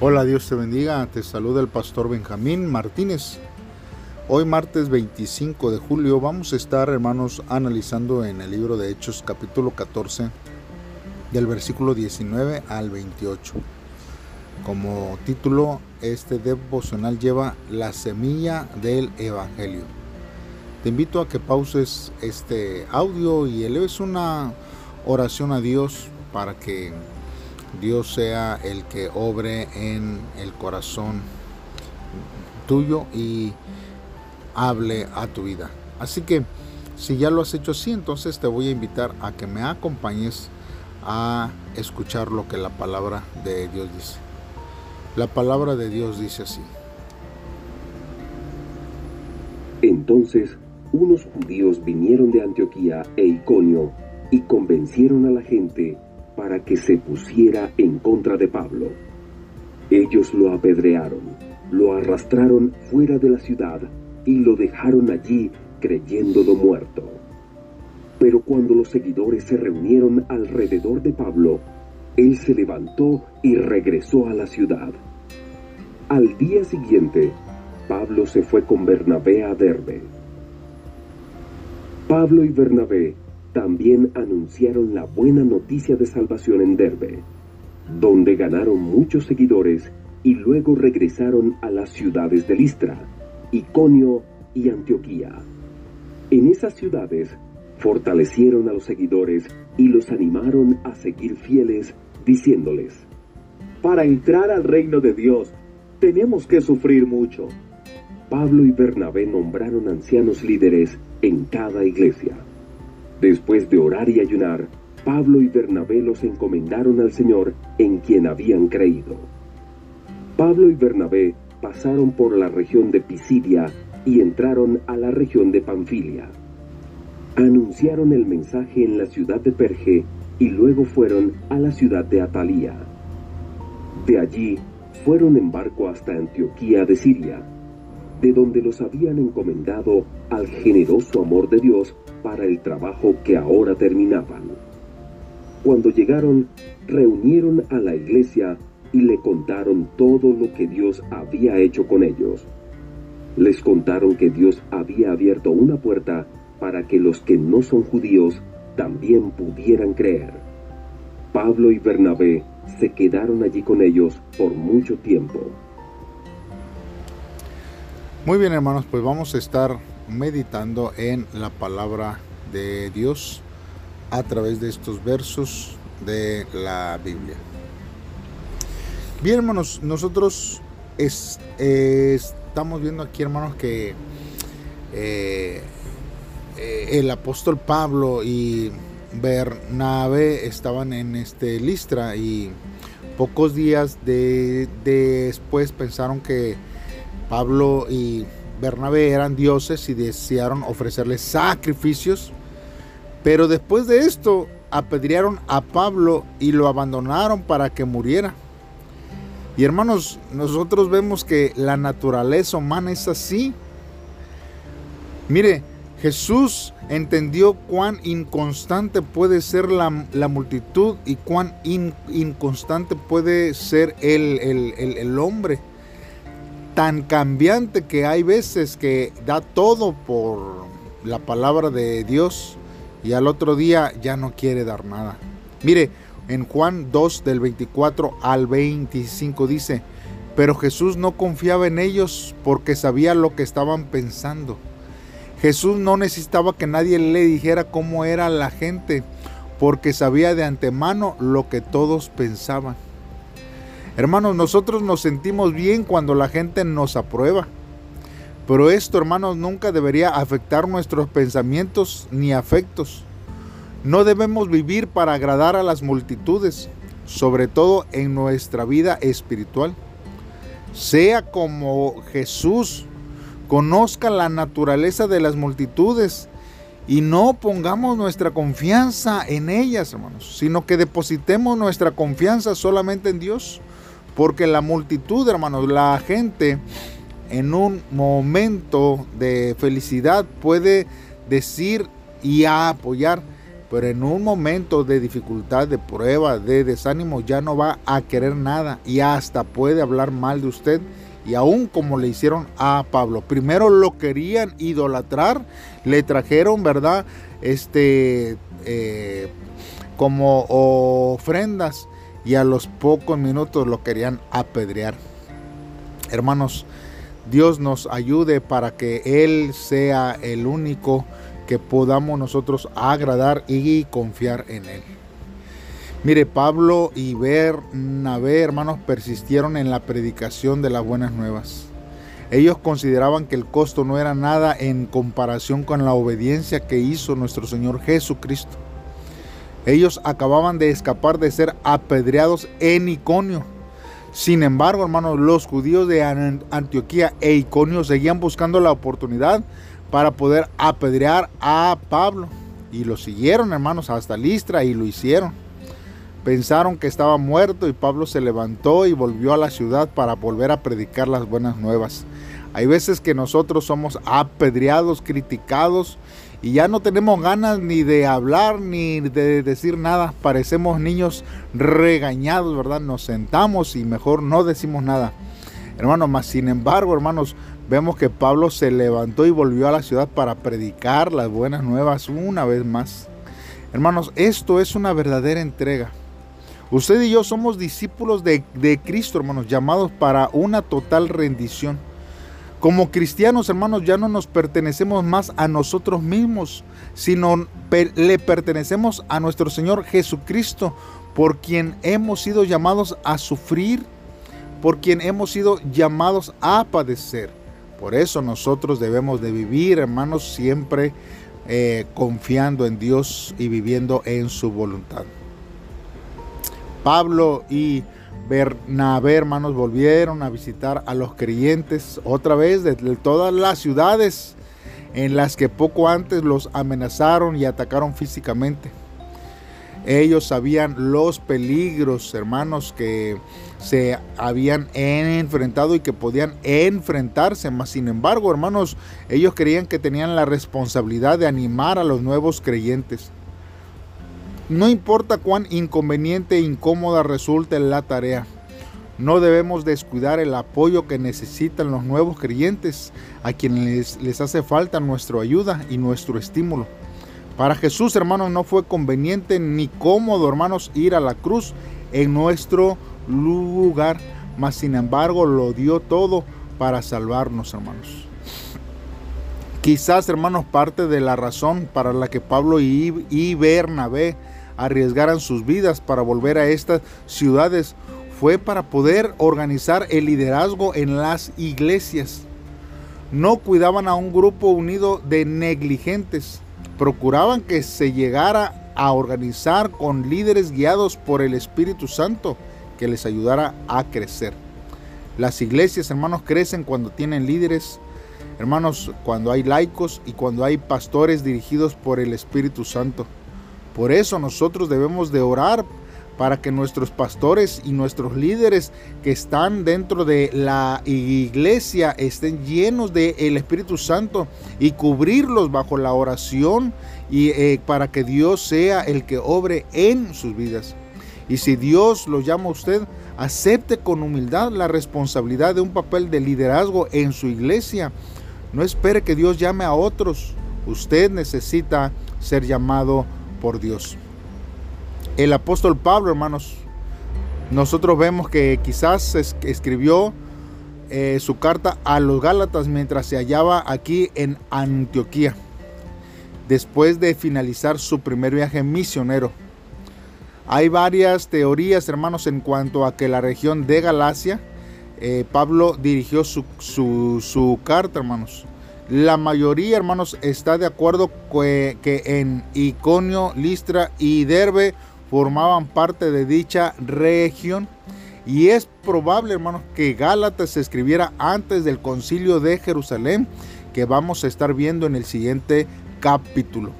Hola, Dios te bendiga. Te saluda el pastor Benjamín Martínez. Hoy martes 25 de julio vamos a estar, hermanos, analizando en el libro de Hechos capítulo 14 del versículo 19 al 28. Como título, este devocional lleva la semilla del Evangelio. Te invito a que pauses este audio y eleves una oración a Dios para que Dios sea el que obre en el corazón tuyo y hable a tu vida. Así que si ya lo has hecho así, entonces te voy a invitar a que me acompañes a escuchar lo que la palabra de Dios dice. La palabra de Dios dice así. Entonces unos judíos vinieron de Antioquía e Iconio y convencieron a la gente para que se pusiera en contra de Pablo. Ellos lo apedrearon, lo arrastraron fuera de la ciudad y lo dejaron allí creyéndolo muerto. Pero cuando los seguidores se reunieron alrededor de Pablo, él se levantó y regresó a la ciudad. Al día siguiente, Pablo se fue con Bernabé a Derbe. Pablo y Bernabé también anunciaron la buena noticia de salvación en Derbe, donde ganaron muchos seguidores y luego regresaron a las ciudades de Listra, Iconio y Antioquía. En esas ciudades fortalecieron a los seguidores y los animaron a seguir fieles, diciéndoles, Para entrar al reino de Dios tenemos que sufrir mucho. Pablo y Bernabé nombraron ancianos líderes en cada iglesia. Después de orar y ayunar, Pablo y Bernabé los encomendaron al Señor en quien habían creído. Pablo y Bernabé pasaron por la región de Pisidia y entraron a la región de Panfilia. Anunciaron el mensaje en la ciudad de Perge y luego fueron a la ciudad de Atalía. De allí fueron en barco hasta Antioquía de Siria, de donde los habían encomendado al generoso amor de Dios para el trabajo que ahora terminaban. Cuando llegaron, reunieron a la iglesia y le contaron todo lo que Dios había hecho con ellos. Les contaron que Dios había abierto una puerta para que los que no son judíos también pudieran creer. Pablo y Bernabé se quedaron allí con ellos por mucho tiempo. Muy bien hermanos, pues vamos a estar meditando en la palabra de Dios a través de estos versos de la Biblia. Bien, hermanos, nosotros estamos viendo aquí, hermanos, que eh, eh, el apóstol Pablo y Bernabé estaban en este Listra y pocos días de, después pensaron que Pablo y Bernabé eran dioses y desearon ofrecerles sacrificios, pero después de esto apedrearon a Pablo y lo abandonaron para que muriera. Y hermanos, nosotros vemos que la naturaleza humana es así. Mire, Jesús entendió cuán inconstante puede ser la, multitud y cuán inconstante puede ser el, el hombre tan cambiante que hay veces que da todo por la palabra de Dios y al otro día ya no quiere dar nada. Mire, en Juan 2 del 24 al 25 dice, pero Jesús no confiaba en ellos porque sabía lo que estaban pensando. Jesús no necesitaba que nadie le dijera cómo era la gente porque sabía de antemano lo que todos pensaban. Hermanos, nosotros nos sentimos bien cuando la gente nos aprueba. Pero esto, hermanos, nunca debería afectar nuestros pensamientos ni afectos. No debemos vivir para agradar a las multitudes, sobre todo en nuestra vida espiritual. Sea como Jesús, conozca la naturaleza de las multitudes y no pongamos nuestra confianza en ellas, hermanos, sino que depositemos nuestra confianza solamente en Dios. Porque la multitud, hermanos, la gente en un momento de felicidad puede decir y apoyar, pero en un momento de dificultad, de prueba, de desánimo, ya no va a querer nada y hasta puede hablar mal de usted. Y aún como le hicieron a Pablo, primero lo querían idolatrar, le trajeron, ¿verdad? Este, eh, como ofrendas y a los pocos minutos lo querían apedrear. Hermanos, Dios nos ayude para que Él sea el único que podamos nosotros agradar y confiar en Él. Mire, Pablo y Bernabé, hermanos, persistieron en la predicación de las buenas nuevas. Ellos consideraban que el costo no era nada en comparación con la obediencia que hizo nuestro Señor Jesucristo. Ellos acababan de escapar de ser apedreados en Iconio. Sin embargo, hermanos, los judíos de Antioquía e Iconio seguían buscando la oportunidad para poder apedrear a Pablo. Y lo siguieron, hermanos, hasta Listra y lo hicieron. Pensaron que estaba muerto y Pablo se levantó y volvió a la ciudad para volver a predicar las buenas nuevas. Hay veces que nosotros somos apedreados, criticados y ya no tenemos ganas ni de hablar ni de decir nada. Parecemos niños regañados, ¿verdad? Nos sentamos y mejor no decimos nada. Hermanos, más sin embargo, hermanos, vemos que Pablo se levantó y volvió a la ciudad para predicar las buenas nuevas una vez más. Hermanos, esto es una verdadera entrega. Usted y yo somos discípulos de, Cristo, hermanos, llamados para una total rendición. Como cristianos, hermanos, ya no nos pertenecemos más a nosotros mismos, sino le pertenecemos a nuestro Señor Jesucristo, por quien hemos sido llamados a sufrir, por quien hemos sido llamados a padecer. Por eso nosotros debemos de vivir, hermanos, siempre eh, confiando en Dios y viviendo en su voluntad. Pablo y Bernabé, hermanos, volvieron a visitar a los creyentes otra vez de todas las ciudades en las que poco antes los amenazaron y atacaron físicamente. Ellos sabían los peligros, hermanos, que se habían enfrentado y que podían enfrentarse. Mas, sin embargo, hermanos, ellos creían que tenían la responsabilidad de animar a los nuevos creyentes. No importa cuán inconveniente e incómoda resulte la tarea, no debemos descuidar el apoyo que necesitan los nuevos creyentes, a quienes les, hace falta nuestra ayuda y nuestro estímulo. Para Jesús, hermanos, no fue conveniente ni cómodo, hermanos, ir a la cruz en nuestro lugar, mas sin embargo lo dio todo para salvarnos, hermanos. Quizás, hermanos, parte de la razón para la que Pablo y, Bernabé arriesgaran sus vidas para volver a estas ciudades fue para poder organizar el liderazgo en las iglesias. No cuidaban a un grupo unido de negligentes, procuraban que se llegara a organizar con líderes guiados por el Espíritu Santo que les ayudara a crecer. Las iglesias, hermanos, crecen cuando tienen líderes, hermanos, cuando hay laicos y cuando hay pastores dirigidos por el Espíritu Santo. Por eso nosotros debemos de orar para que nuestros pastores y nuestros líderes que están dentro de la iglesia estén llenos del Espíritu Santo y cubrirlos bajo la oración y eh, para que Dios sea el que obre en sus vidas. Y si Dios lo llama a usted, acepte con humildad la responsabilidad de un papel de liderazgo en su iglesia. No espere que Dios llame a otros. Usted necesita ser llamado por Dios. El apóstol Pablo, hermanos, nosotros vemos que quizás escribió eh, su carta a los Gálatas mientras se hallaba aquí en Antioquía, después de finalizar su primer viaje misionero. Hay varias teorías, hermanos, en cuanto a que la región de Galacia, eh, Pablo dirigió su, su, carta, hermanos. La mayoría, hermanos, está de acuerdo que, en Iconio, Listra y Derbe formaban parte de dicha región. Y es probable, hermanos, que Gálatas se escribiera antes del concilio de Jerusalén, que vamos a estar viendo en el siguiente capítulo.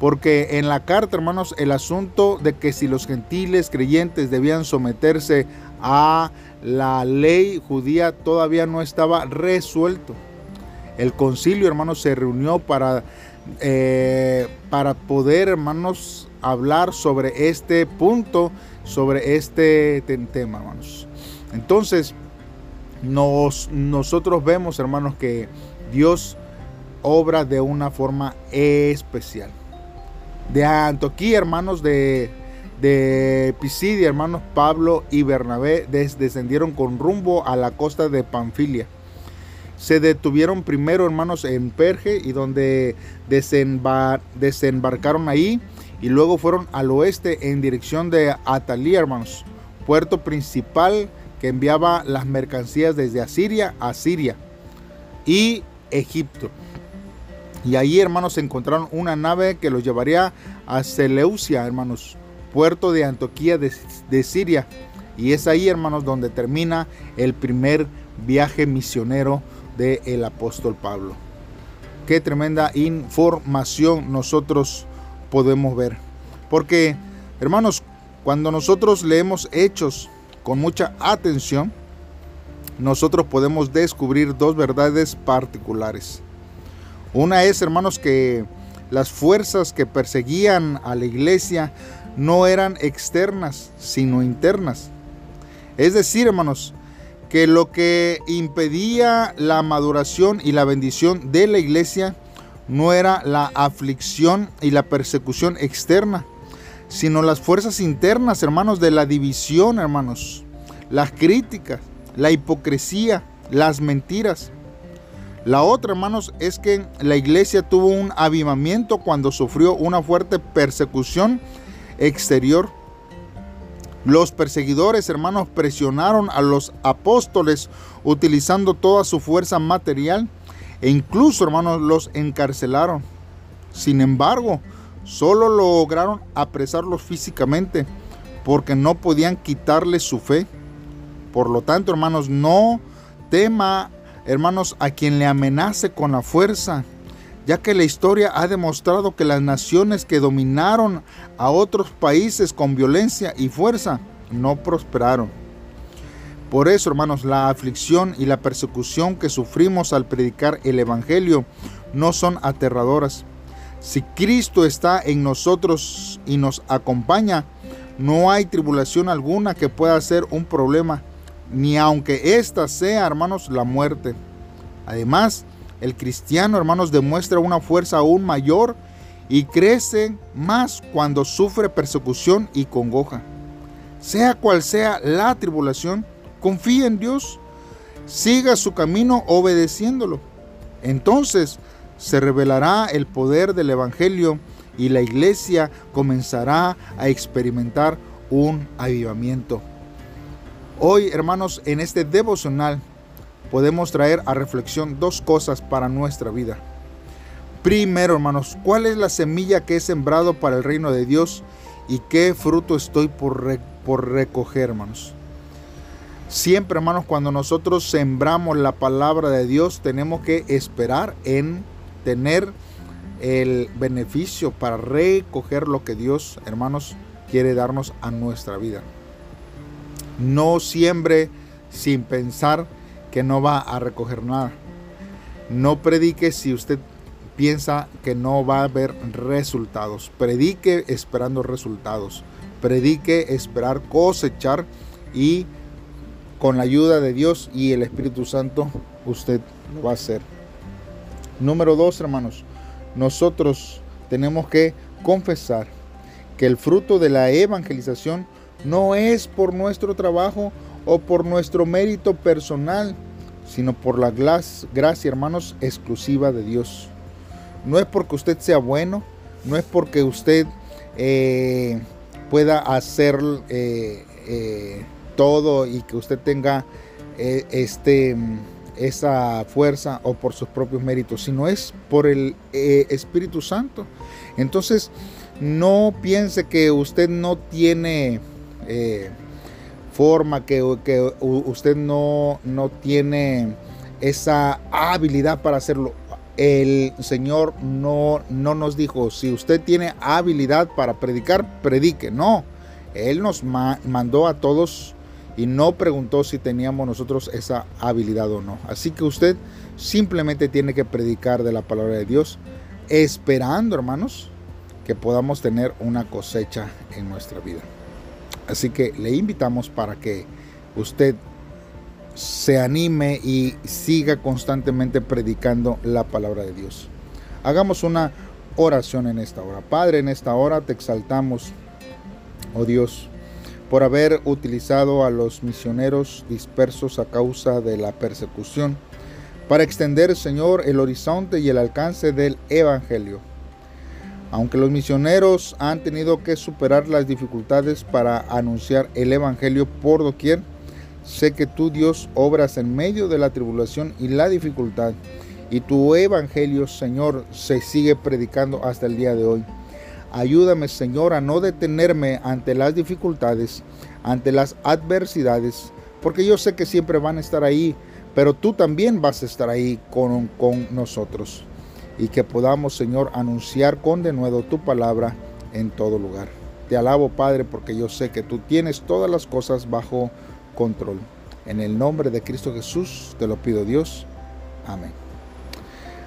Porque en la carta, hermanos, el asunto de que si los gentiles creyentes debían someterse a la ley judía todavía no estaba resuelto. El concilio, hermanos, se reunió para eh, para poder, hermanos, hablar sobre este punto, sobre este tema, hermanos. Entonces, nos, nosotros vemos, hermanos, que Dios obra de una forma especial. De Antioquía, hermanos, de, de Pisidia, hermanos Pablo y Bernabé descendieron con rumbo a la costa de Panfilia. Se detuvieron primero, hermanos, en Perge y donde desembarcaron ahí y luego fueron al oeste en dirección de Atalía, hermanos, puerto principal que enviaba las mercancías desde Asiria a Siria y Egipto. Y ahí, hermanos, encontraron una nave que los llevaría a Seleucia, hermanos, puerto de Antioquía de, Siria. Y es ahí, hermanos, donde termina el primer viaje misionero del apóstol Pablo. Qué tremenda información nosotros podemos ver. Porque, hermanos, cuando nosotros leemos hechos con mucha atención, nosotros podemos descubrir dos verdades particulares. Una es, hermanos, que las fuerzas que perseguían a la iglesia no eran externas, sino internas. Es decir, hermanos, que lo que impedía la maduración y la bendición de la iglesia no era la aflicción y la persecución externa, sino las fuerzas internas, hermanos, de la división, hermanos, las críticas, la hipocresía, las mentiras. La otra, hermanos, es que la iglesia tuvo un avivamiento cuando sufrió una fuerte persecución exterior. Los perseguidores, hermanos, presionaron a los apóstoles utilizando toda su fuerza material e incluso, hermanos, los encarcelaron. Sin embargo, solo lograron apresarlos físicamente porque no podían quitarles su fe. Por lo tanto, hermanos, no tema hermanos, a quien le amenace con la fuerza, ya que la historia ha demostrado que las naciones que dominaron a otros países con violencia y fuerza no prosperaron. Por eso, hermanos, la aflicción y la persecución que sufrimos al predicar el Evangelio no son aterradoras. Si Cristo está en nosotros y nos acompaña, no hay tribulación alguna que pueda ser un problema ni aunque ésta sea, hermanos, la muerte. Además, el cristiano, hermanos, demuestra una fuerza aún mayor y crece más cuando sufre persecución y congoja. Sea cual sea la tribulación, confía en Dios, siga su camino obedeciéndolo. Entonces se revelará el poder del Evangelio y la iglesia comenzará a experimentar un avivamiento. Hoy, hermanos, en este devocional podemos traer a reflexión dos cosas para nuestra vida. Primero, hermanos, ¿cuál es la semilla que he sembrado para el reino de Dios y qué fruto estoy por, recoger, hermanos? Siempre, hermanos, cuando nosotros sembramos la palabra de Dios, tenemos que esperar en tener el beneficio para recoger lo que Dios, hermanos, quiere darnos a nuestra vida. No siembre sin pensar que no va a recoger nada. No predique si usted piensa que no va a haber resultados. Predique esperando resultados. Predique esperar cosechar y con la ayuda de Dios y el Espíritu Santo usted va a hacer. Número dos, hermanos, nosotros tenemos que confesar que el fruto de la evangelización no es por nuestro trabajo o por nuestro mérito personal, sino por la gracia, hermanos, exclusiva de Dios. No es porque usted sea bueno, no es porque usted eh, pueda hacer eh, eh, todo y que usted tenga este, esa fuerza o por sus propios méritos, sino es por el Espíritu Santo. Entonces, no piense que usted no tiene forma, que, usted no, no tiene esa habilidad para hacerlo. El Señor no, no nos dijo, si usted tiene habilidad para predicar, predique. No, Él nos mandó a todos y no preguntó si teníamos nosotros esa habilidad o no. Así que usted simplemente tiene que predicar de la palabra de Dios esperando, hermanos, que podamos tener una cosecha en nuestra vida. Así que le invitamos para que usted se anime y siga constantemente predicando la palabra de Dios. Hagamos una oración en esta hora. Padre, en esta hora te exaltamos, oh Dios, por haber utilizado a los misioneros dispersos a causa de la persecución para extender, Señor, el horizonte y el alcance del Evangelio. Aunque los misioneros han tenido que superar las dificultades para anunciar el Evangelio por doquier, sé que tú, Dios, obras en medio de la tribulación y la dificultad, y tu Evangelio, Señor, se sigue predicando hasta el día de hoy. Ayúdame, Señor, a no detenerme ante las dificultades, ante las adversidades, porque yo sé que siempre van a estar ahí, pero tú también vas a estar ahí con, con nosotros. Y que podamos, Señor, anunciar con denuedo tu palabra en todo lugar. Te alabo, Padre, porque yo sé que tú tienes todas las cosas bajo control. En el nombre de Cristo Jesús te lo pido, Dios. Amén.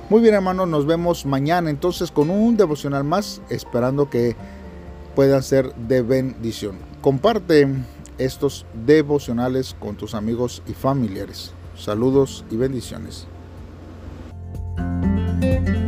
Muy bien, hermanos, nos vemos mañana entonces con un devocional más, esperando que puedan ser de bendición. Comparte estos devocionales con tus amigos y familiares. Saludos y bendiciones. Thank you.